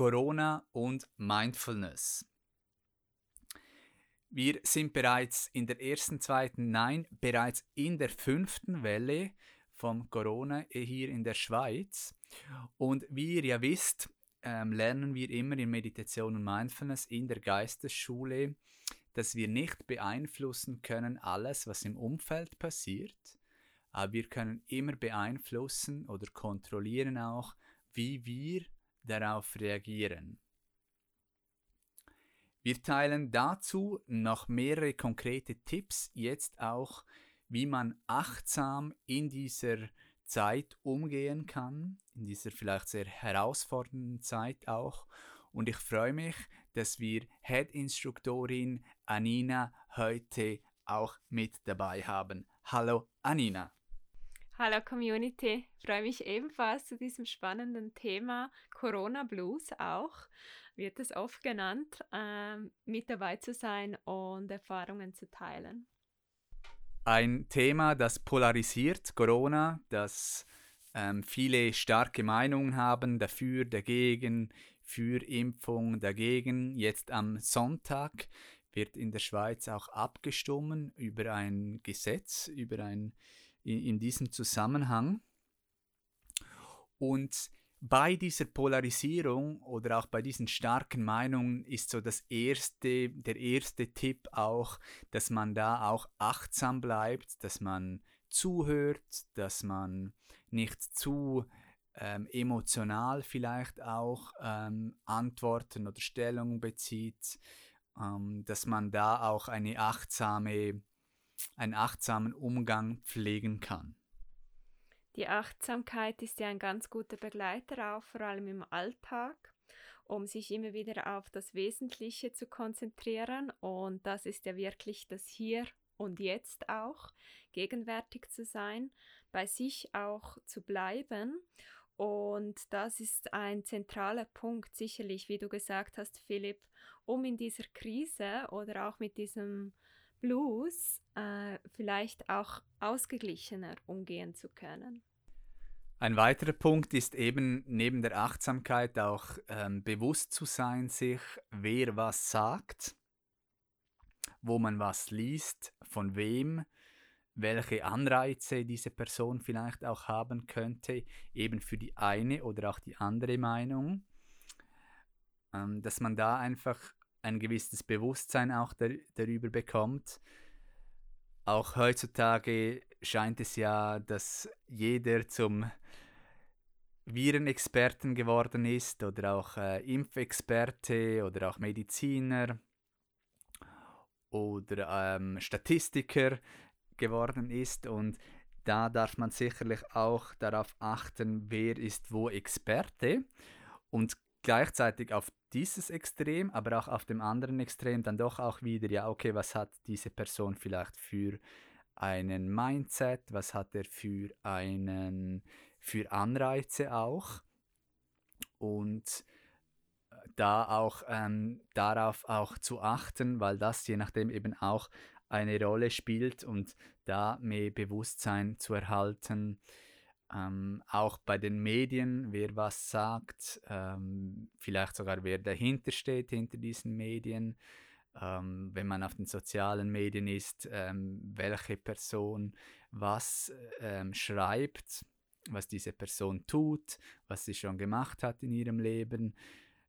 Corona und Mindfulness. Wir sind bereits in der ersten, zweiten, nein, bereits in der fünften Welle von Corona hier in der Schweiz. Und wie ihr ja wisst, ähm, lernen wir immer in Meditation und Mindfulness in der Geistesschule, dass wir nicht beeinflussen können alles, was im Umfeld passiert, aber wir können immer beeinflussen oder kontrollieren auch, wie wir darauf reagieren. Wir teilen dazu noch mehrere konkrete Tipps, jetzt auch, wie man achtsam in dieser Zeit umgehen kann, in dieser vielleicht sehr herausfordernden Zeit auch. Und ich freue mich, dass wir Head-Instruktorin Anina heute auch mit dabei haben. Hallo Anina. Hallo Community, freue mich ebenfalls zu diesem spannenden Thema Corona Blues auch, wird es oft genannt, ähm, mit dabei zu sein und Erfahrungen zu teilen. Ein Thema, das polarisiert, Corona, das ähm, viele starke Meinungen haben, dafür, dagegen, für Impfung, dagegen. Jetzt am Sonntag wird in der Schweiz auch abgestimmt über ein Gesetz, über ein in, in diesem Zusammenhang. Und bei dieser Polarisierung oder auch bei diesen starken Meinungen ist so das erste, der erste Tipp auch, dass man da auch achtsam bleibt, dass man zuhört, dass man nicht zu ähm, emotional vielleicht auch ähm, Antworten oder Stellungen bezieht, ähm, dass man da auch eine achtsame einen achtsamen Umgang pflegen kann. Die Achtsamkeit ist ja ein ganz guter Begleiter auch, vor allem im Alltag, um sich immer wieder auf das Wesentliche zu konzentrieren. Und das ist ja wirklich das Hier und Jetzt auch, gegenwärtig zu sein, bei sich auch zu bleiben. Und das ist ein zentraler Punkt, sicherlich, wie du gesagt hast, Philipp, um in dieser Krise oder auch mit diesem Blues äh, vielleicht auch ausgeglichener umgehen zu können. Ein weiterer Punkt ist eben neben der Achtsamkeit auch ähm, bewusst zu sein, sich wer was sagt, wo man was liest, von wem, welche Anreize diese Person vielleicht auch haben könnte, eben für die eine oder auch die andere Meinung, ähm, dass man da einfach ein gewisses Bewusstsein auch dar darüber bekommt. Auch heutzutage scheint es ja, dass jeder zum Virenexperten geworden ist oder auch äh, Impfexperte oder auch Mediziner oder ähm, Statistiker geworden ist und da darf man sicherlich auch darauf achten, wer ist wo Experte und gleichzeitig auf dieses Extrem, aber auch auf dem anderen Extrem dann doch auch wieder, ja, okay, was hat diese Person vielleicht für einen Mindset, was hat er für einen, für Anreize auch? Und da auch ähm, darauf auch zu achten, weil das je nachdem eben auch eine Rolle spielt und da mehr Bewusstsein zu erhalten, ähm, auch bei den Medien, wer was sagt, ähm, vielleicht sogar wer dahinter steht, hinter diesen Medien. Ähm, wenn man auf den sozialen Medien ist, ähm, welche Person was ähm, schreibt, was diese Person tut, was sie schon gemacht hat in ihrem Leben,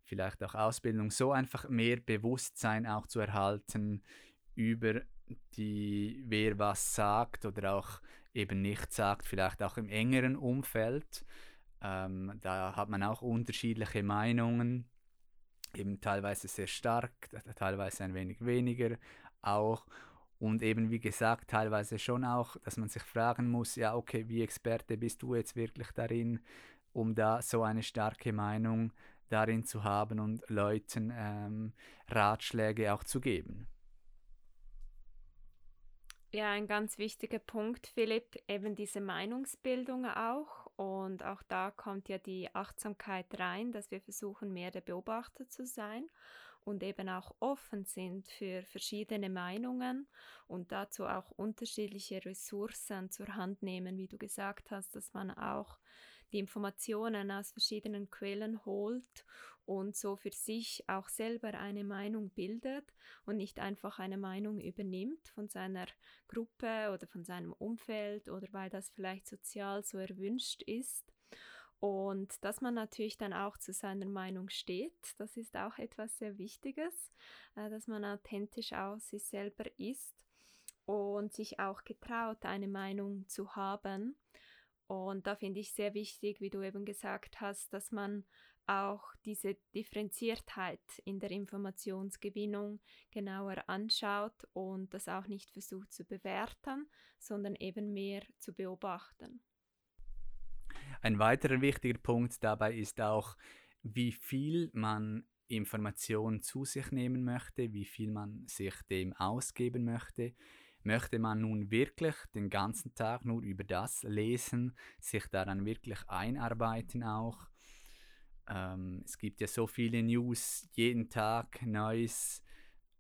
vielleicht auch Ausbildung, so einfach mehr Bewusstsein auch zu erhalten über die, wer was sagt oder auch eben nicht sagt, vielleicht auch im engeren Umfeld. Ähm, da hat man auch unterschiedliche Meinungen, eben teilweise sehr stark, teilweise ein wenig weniger auch. Und eben wie gesagt, teilweise schon auch, dass man sich fragen muss, ja, okay, wie Experte bist du jetzt wirklich darin, um da so eine starke Meinung darin zu haben und Leuten ähm, Ratschläge auch zu geben. Ja, ein ganz wichtiger Punkt, Philipp, eben diese Meinungsbildung auch. Und auch da kommt ja die Achtsamkeit rein, dass wir versuchen, mehr der Beobachter zu sein und eben auch offen sind für verschiedene Meinungen und dazu auch unterschiedliche Ressourcen zur Hand nehmen, wie du gesagt hast, dass man auch die Informationen aus verschiedenen Quellen holt und so für sich auch selber eine Meinung bildet und nicht einfach eine Meinung übernimmt von seiner Gruppe oder von seinem Umfeld oder weil das vielleicht sozial so erwünscht ist. Und dass man natürlich dann auch zu seiner Meinung steht, das ist auch etwas sehr Wichtiges, äh, dass man authentisch aus sich selber ist und sich auch getraut, eine Meinung zu haben. Und da finde ich sehr wichtig, wie du eben gesagt hast, dass man auch diese Differenziertheit in der Informationsgewinnung genauer anschaut und das auch nicht versucht zu bewerten, sondern eben mehr zu beobachten. Ein weiterer wichtiger Punkt dabei ist auch, wie viel man Information zu sich nehmen möchte, wie viel man sich dem ausgeben möchte. Möchte man nun wirklich den ganzen Tag nur über das lesen, sich daran wirklich einarbeiten auch? Ähm, es gibt ja so viele News, jeden Tag Neues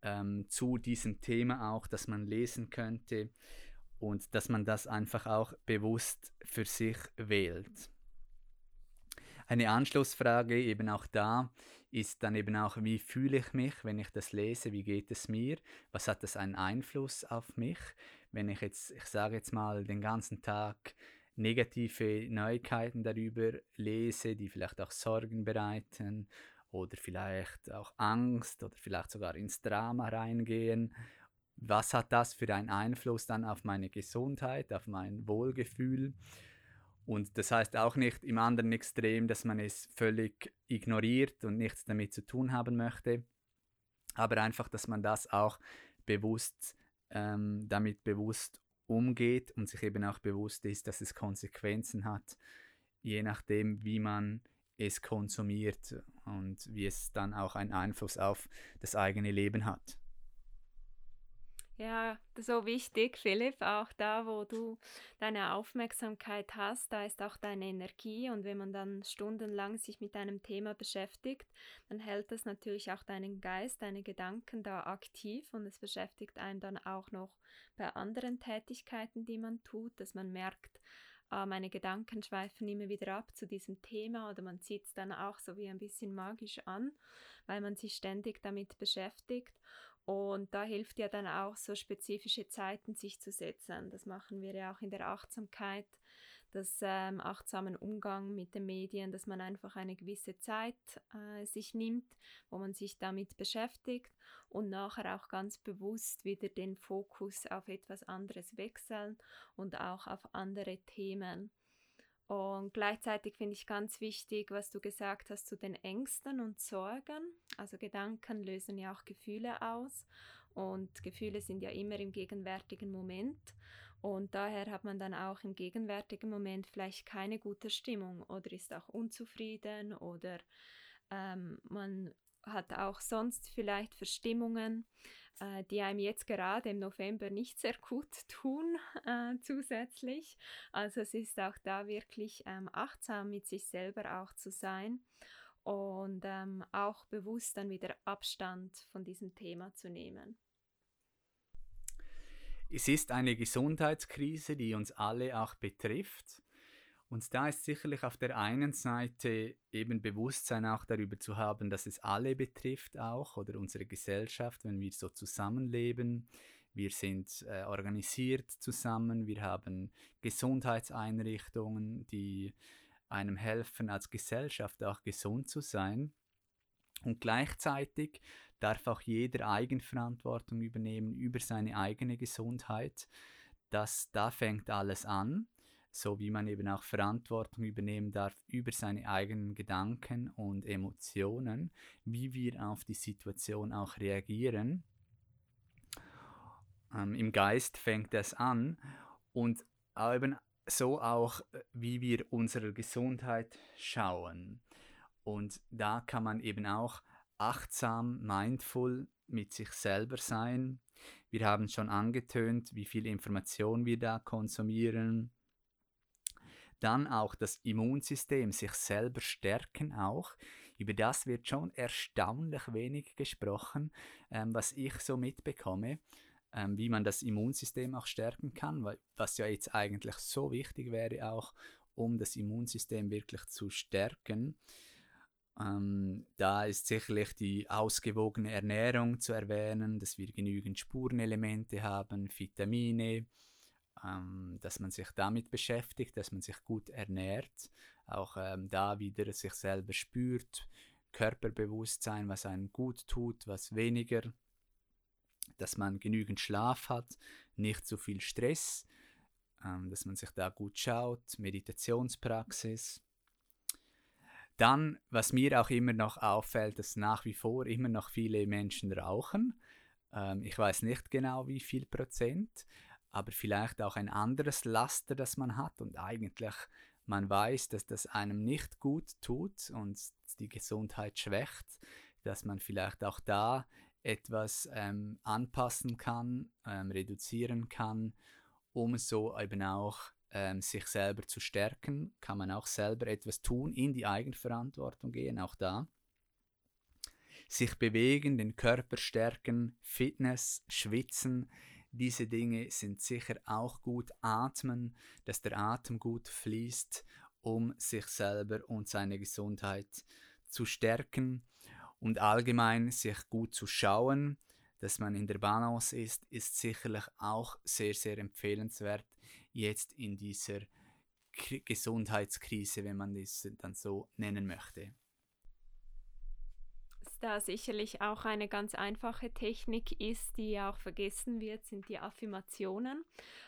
ähm, zu diesem Thema auch, dass man lesen könnte und dass man das einfach auch bewusst für sich wählt. Eine Anschlussfrage eben auch da ist dann eben auch, wie fühle ich mich, wenn ich das lese, wie geht es mir, was hat das einen Einfluss auf mich, wenn ich jetzt, ich sage jetzt mal, den ganzen Tag negative Neuigkeiten darüber lese, die vielleicht auch Sorgen bereiten oder vielleicht auch Angst oder vielleicht sogar ins Drama reingehen. Was hat das für einen Einfluss dann auf meine Gesundheit, auf mein Wohlgefühl? Und das heißt auch nicht im anderen Extrem, dass man es völlig ignoriert und nichts damit zu tun haben möchte, aber einfach, dass man das auch bewusst, ähm, damit bewusst umgeht und sich eben auch bewusst ist, dass es Konsequenzen hat, je nachdem, wie man es konsumiert und wie es dann auch einen Einfluss auf das eigene Leben hat. Ja, so wichtig, Philipp, auch da, wo du deine Aufmerksamkeit hast, da ist auch deine Energie. Und wenn man dann stundenlang sich mit einem Thema beschäftigt, dann hält das natürlich auch deinen Geist, deine Gedanken da aktiv. Und es beschäftigt einen dann auch noch bei anderen Tätigkeiten, die man tut, dass man merkt, äh, meine Gedanken schweifen immer wieder ab zu diesem Thema. Oder man zieht es dann auch so wie ein bisschen magisch an, weil man sich ständig damit beschäftigt und da hilft ja dann auch so spezifische Zeiten sich zu setzen. Das machen wir ja auch in der Achtsamkeit, das ähm, achtsamen Umgang mit den Medien, dass man einfach eine gewisse Zeit äh, sich nimmt, wo man sich damit beschäftigt und nachher auch ganz bewusst wieder den Fokus auf etwas anderes wechseln und auch auf andere Themen. Und gleichzeitig finde ich ganz wichtig, was du gesagt hast zu den Ängsten und Sorgen. Also Gedanken lösen ja auch Gefühle aus und Gefühle sind ja immer im gegenwärtigen Moment. Und daher hat man dann auch im gegenwärtigen Moment vielleicht keine gute Stimmung oder ist auch unzufrieden oder ähm, man hat auch sonst vielleicht Verstimmungen äh, die einem jetzt gerade im November nicht sehr gut tun äh, zusätzlich. Also es ist auch da wirklich ähm, achtsam mit sich selber auch zu sein und ähm, auch bewusst dann wieder Abstand von diesem Thema zu nehmen. Es ist eine Gesundheitskrise, die uns alle auch betrifft. Und da ist sicherlich auf der einen Seite eben Bewusstsein auch darüber zu haben, dass es alle betrifft auch oder unsere Gesellschaft, wenn wir so zusammenleben. Wir sind äh, organisiert zusammen, wir haben Gesundheitseinrichtungen, die einem helfen, als Gesellschaft auch gesund zu sein. Und gleichzeitig darf auch jeder Eigenverantwortung übernehmen über seine eigene Gesundheit. Das, da fängt alles an so wie man eben auch Verantwortung übernehmen darf über seine eigenen Gedanken und Emotionen, wie wir auf die Situation auch reagieren. Ähm, Im Geist fängt es an und eben so auch, wie wir unserer Gesundheit schauen. Und da kann man eben auch achtsam, mindful mit sich selber sein. Wir haben schon angetönt, wie viel Information wir da konsumieren. Dann auch das Immunsystem, sich selber stärken auch. Über das wird schon erstaunlich wenig gesprochen, ähm, was ich so mitbekomme, ähm, wie man das Immunsystem auch stärken kann, weil, was ja jetzt eigentlich so wichtig wäre auch, um das Immunsystem wirklich zu stärken. Ähm, da ist sicherlich die ausgewogene Ernährung zu erwähnen, dass wir genügend Spurenelemente haben, Vitamine, ähm, dass man sich damit beschäftigt, dass man sich gut ernährt, auch ähm, da wieder sich selber spürt, Körperbewusstsein, was einem gut tut, was weniger, dass man genügend Schlaf hat, nicht zu viel Stress, ähm, dass man sich da gut schaut, Meditationspraxis. Dann, was mir auch immer noch auffällt, dass nach wie vor immer noch viele Menschen rauchen. Ähm, ich weiß nicht genau, wie viel Prozent, aber vielleicht auch ein anderes Laster, das man hat und eigentlich man weiß, dass das einem nicht gut tut und die Gesundheit schwächt, dass man vielleicht auch da etwas ähm, anpassen kann, ähm, reduzieren kann, um so eben auch ähm, sich selber zu stärken, kann man auch selber etwas tun, in die Eigenverantwortung gehen, auch da. Sich bewegen, den Körper stärken, Fitness, Schwitzen, diese Dinge sind sicher auch gut. Atmen, dass der Atem gut fließt, um sich selber und seine Gesundheit zu stärken und allgemein sich gut zu schauen, dass man in der Balance ist, ist sicherlich auch sehr, sehr empfehlenswert jetzt in dieser Gesundheitskrise, wenn man das dann so nennen möchte da sicherlich auch eine ganz einfache Technik ist, die auch vergessen wird, sind die Affirmationen.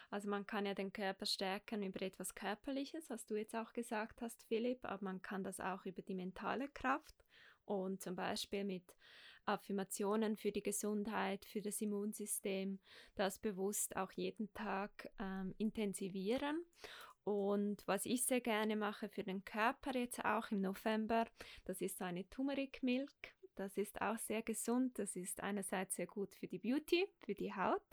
Also man kann ja den Körper stärken über etwas Körperliches, was du jetzt auch gesagt hast, Philipp, aber man kann das auch über die mentale Kraft und zum Beispiel mit Affirmationen für die Gesundheit, für das Immunsystem, das bewusst auch jeden Tag ähm, intensivieren. Und was ich sehr gerne mache für den Körper jetzt auch im November, das ist eine Turmeric Milk. Das ist auch sehr gesund. Das ist einerseits sehr gut für die Beauty, für die Haut,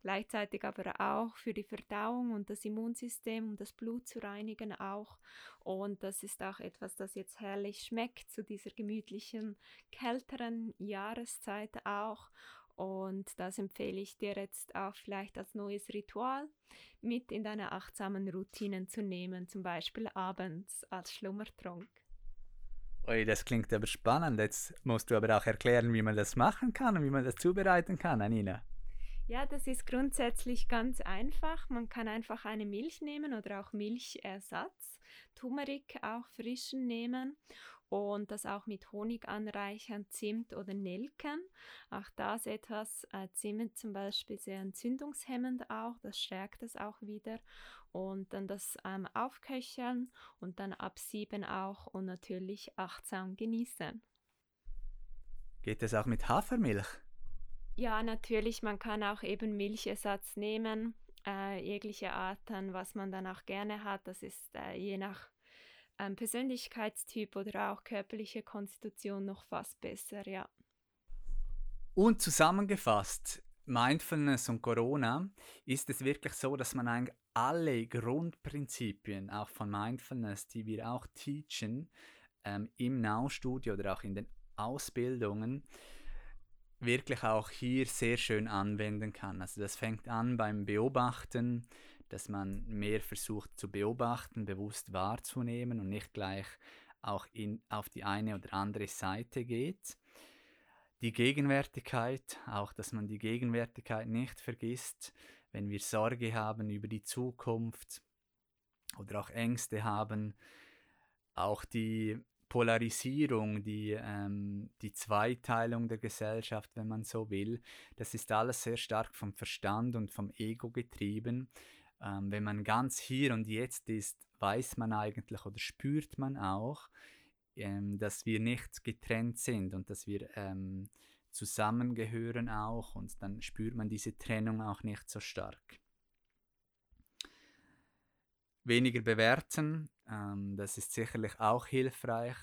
gleichzeitig aber auch für die Verdauung und das Immunsystem, um das Blut zu reinigen auch. Und das ist auch etwas, das jetzt herrlich schmeckt zu dieser gemütlichen, kälteren Jahreszeit auch. Und das empfehle ich dir jetzt auch vielleicht als neues Ritual mit in deine achtsamen Routinen zu nehmen, zum Beispiel abends als Schlummertrunk. Ui, das klingt aber spannend. Jetzt musst du aber auch erklären, wie man das machen kann und wie man das zubereiten kann, Anina. Ja, das ist grundsätzlich ganz einfach. Man kann einfach eine Milch nehmen oder auch Milchersatz, Turmeric auch frischen nehmen und das auch mit Honig anreichern, Zimt oder Nelken. Auch das etwas, äh, Zimt zum Beispiel sehr entzündungshemmend auch, das stärkt es auch wieder. Und dann das ähm, aufköcheln und dann absieben auch und natürlich achtsam genießen. Geht das auch mit Hafermilch? Ja, natürlich, man kann auch eben Milchersatz nehmen, äh, jegliche Arten, was man dann auch gerne hat. Das ist äh, je nach ähm, Persönlichkeitstyp oder auch körperliche Konstitution noch fast besser, ja. Und zusammengefasst, Mindfulness und Corona, ist es wirklich so, dass man eigentlich alle Grundprinzipien auch von Mindfulness, die wir auch teachen, ähm, im Now-Studio oder auch in den Ausbildungen, wirklich auch hier sehr schön anwenden kann. Also das fängt an beim Beobachten, dass man mehr versucht zu beobachten, bewusst wahrzunehmen und nicht gleich auch in, auf die eine oder andere Seite geht. Die Gegenwärtigkeit, auch dass man die Gegenwärtigkeit nicht vergisst, wenn wir Sorge haben über die Zukunft oder auch Ängste haben, auch die Polarisierung, die, ähm, die Zweiteilung der Gesellschaft, wenn man so will, das ist alles sehr stark vom Verstand und vom Ego getrieben. Ähm, wenn man ganz hier und jetzt ist, weiß man eigentlich oder spürt man auch, ähm, dass wir nicht getrennt sind und dass wir ähm, zusammengehören auch und dann spürt man diese Trennung auch nicht so stark. Weniger bewerten, ähm, das ist sicherlich auch hilfreich,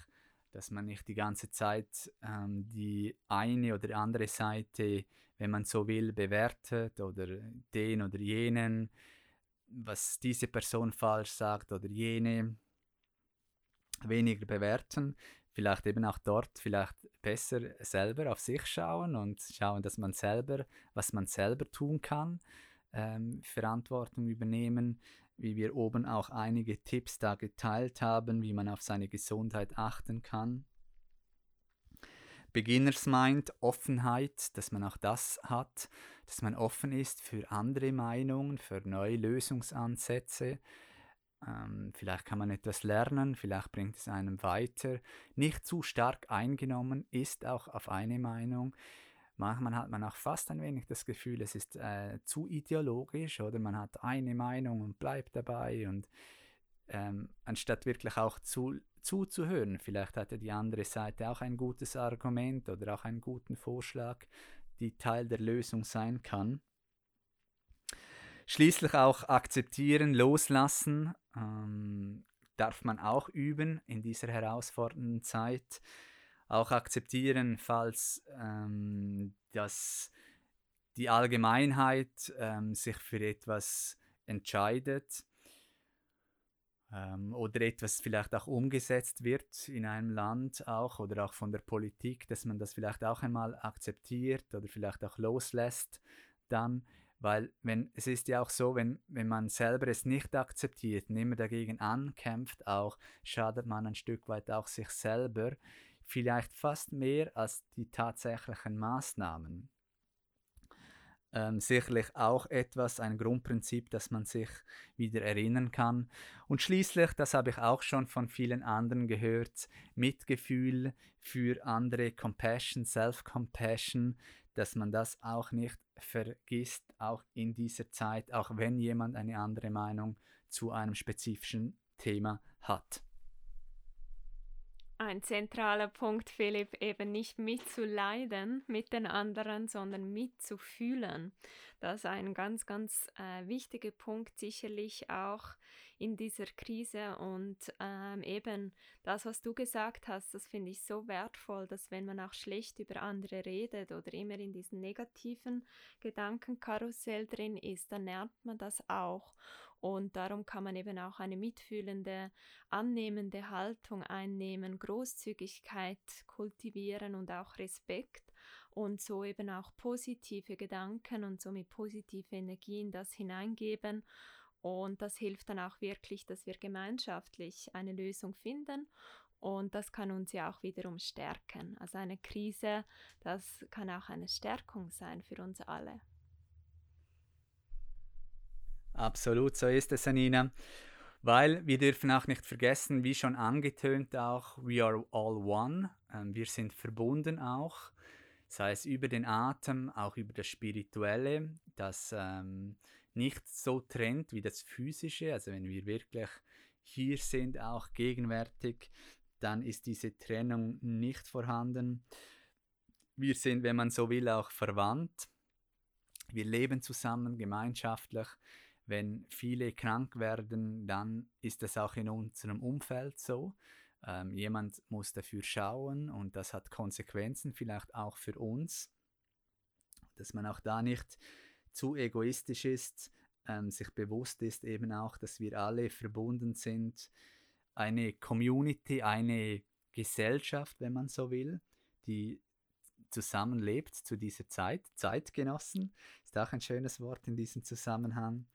dass man nicht die ganze Zeit ähm, die eine oder andere Seite, wenn man so will, bewertet oder den oder jenen, was diese Person falsch sagt oder jene weniger bewerten, vielleicht eben auch dort vielleicht besser selber auf sich schauen und schauen, dass man selber, was man selber tun kann, ähm, Verantwortung übernehmen, wie wir oben auch einige Tipps da geteilt haben, wie man auf seine Gesundheit achten kann. Beginners Mind, Offenheit, dass man auch das hat, dass man offen ist für andere Meinungen, für neue Lösungsansätze. Ähm, vielleicht kann man etwas lernen, vielleicht bringt es einem weiter. Nicht zu stark eingenommen ist auch auf eine Meinung. Manchmal hat man auch fast ein wenig das Gefühl, es ist äh, zu ideologisch oder man hat eine Meinung und bleibt dabei und ähm, anstatt wirklich auch zu, zuzuhören, vielleicht hat ja die andere Seite auch ein gutes Argument oder auch einen guten Vorschlag, die Teil der Lösung sein kann. Schließlich auch akzeptieren, loslassen ähm, darf man auch üben in dieser herausfordernden Zeit. Auch akzeptieren, falls ähm, dass die Allgemeinheit ähm, sich für etwas entscheidet ähm, oder etwas vielleicht auch umgesetzt wird in einem Land auch oder auch von der Politik, dass man das vielleicht auch einmal akzeptiert oder vielleicht auch loslässt dann, weil wenn es ist ja auch so, wenn, wenn man selber es nicht akzeptiert und immer dagegen ankämpft, auch schadet man ein Stück weit auch sich selber, vielleicht fast mehr als die tatsächlichen Maßnahmen. Ähm, sicherlich auch etwas, ein Grundprinzip, das man sich wieder erinnern kann. Und schließlich, das habe ich auch schon von vielen anderen gehört, Mitgefühl für andere, Compassion, Self-Compassion, dass man das auch nicht vergisst, auch in dieser Zeit, auch wenn jemand eine andere Meinung zu einem spezifischen Thema hat ein zentraler Punkt, Philipp, eben nicht mitzuleiden mit den anderen, sondern mitzufühlen. Das ist ein ganz, ganz äh, wichtiger Punkt, sicherlich auch in dieser Krise. Und ähm, eben das, was du gesagt hast, das finde ich so wertvoll, dass wenn man auch schlecht über andere redet oder immer in diesem negativen Gedankenkarussell drin ist, dann lernt man das auch. Und darum kann man eben auch eine mitfühlende, annehmende Haltung einnehmen, Großzügigkeit kultivieren und auch Respekt und so eben auch positive Gedanken und somit positive Energien das hineingeben. Und das hilft dann auch wirklich, dass wir gemeinschaftlich eine Lösung finden und das kann uns ja auch wiederum stärken. Also eine Krise, das kann auch eine Stärkung sein für uns alle. Absolut, so ist es, Anina. Weil wir dürfen auch nicht vergessen, wie schon angetönt auch, we are all one. Ähm, wir sind verbunden auch, sei es über den Atem, auch über das Spirituelle, das ähm, nicht so trennt wie das Physische. Also wenn wir wirklich hier sind, auch gegenwärtig, dann ist diese Trennung nicht vorhanden. Wir sind, wenn man so will, auch verwandt. Wir leben zusammen, gemeinschaftlich. Wenn viele krank werden, dann ist das auch in unserem Umfeld so. Ähm, jemand muss dafür schauen und das hat Konsequenzen, vielleicht auch für uns, dass man auch da nicht zu egoistisch ist, ähm, sich bewusst ist eben auch, dass wir alle verbunden sind, eine Community, eine Gesellschaft, wenn man so will, die zusammenlebt zu dieser Zeit. Zeitgenossen ist auch ein schönes Wort in diesem Zusammenhang.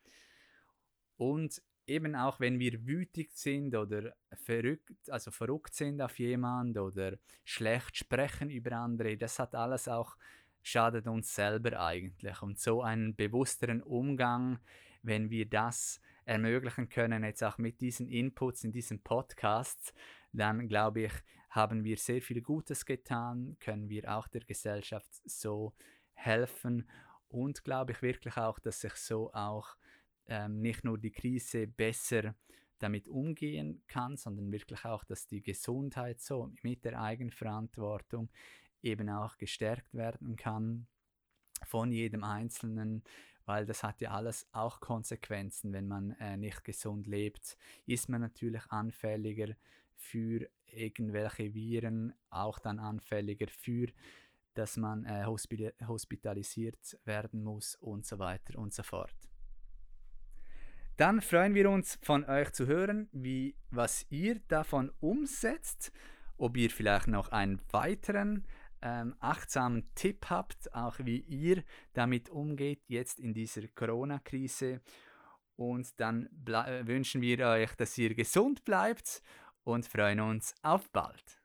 Und eben auch wenn wir wütig sind oder verrückt, also verrückt sind auf jemand oder schlecht sprechen über andere, das hat alles auch schadet uns selber eigentlich. Und so einen bewussteren Umgang, wenn wir das ermöglichen können, jetzt auch mit diesen Inputs in diesem Podcast, dann glaube ich, haben wir sehr viel Gutes getan, können wir auch der Gesellschaft so helfen und glaube ich wirklich auch, dass sich so auch ähm, nicht nur die Krise besser damit umgehen kann, sondern wirklich auch, dass die Gesundheit so mit der Eigenverantwortung eben auch gestärkt werden kann von jedem Einzelnen, weil das hat ja alles auch Konsequenzen, wenn man äh, nicht gesund lebt, ist man natürlich anfälliger für irgendwelche Viren, auch dann anfälliger für, dass man äh, hospitalisiert werden muss und so weiter und so fort. Dann freuen wir uns von euch zu hören, wie, was ihr davon umsetzt, ob ihr vielleicht noch einen weiteren ähm, achtsamen Tipp habt, auch wie ihr damit umgeht jetzt in dieser Corona-Krise. Und dann wünschen wir euch, dass ihr gesund bleibt und freuen uns auf bald.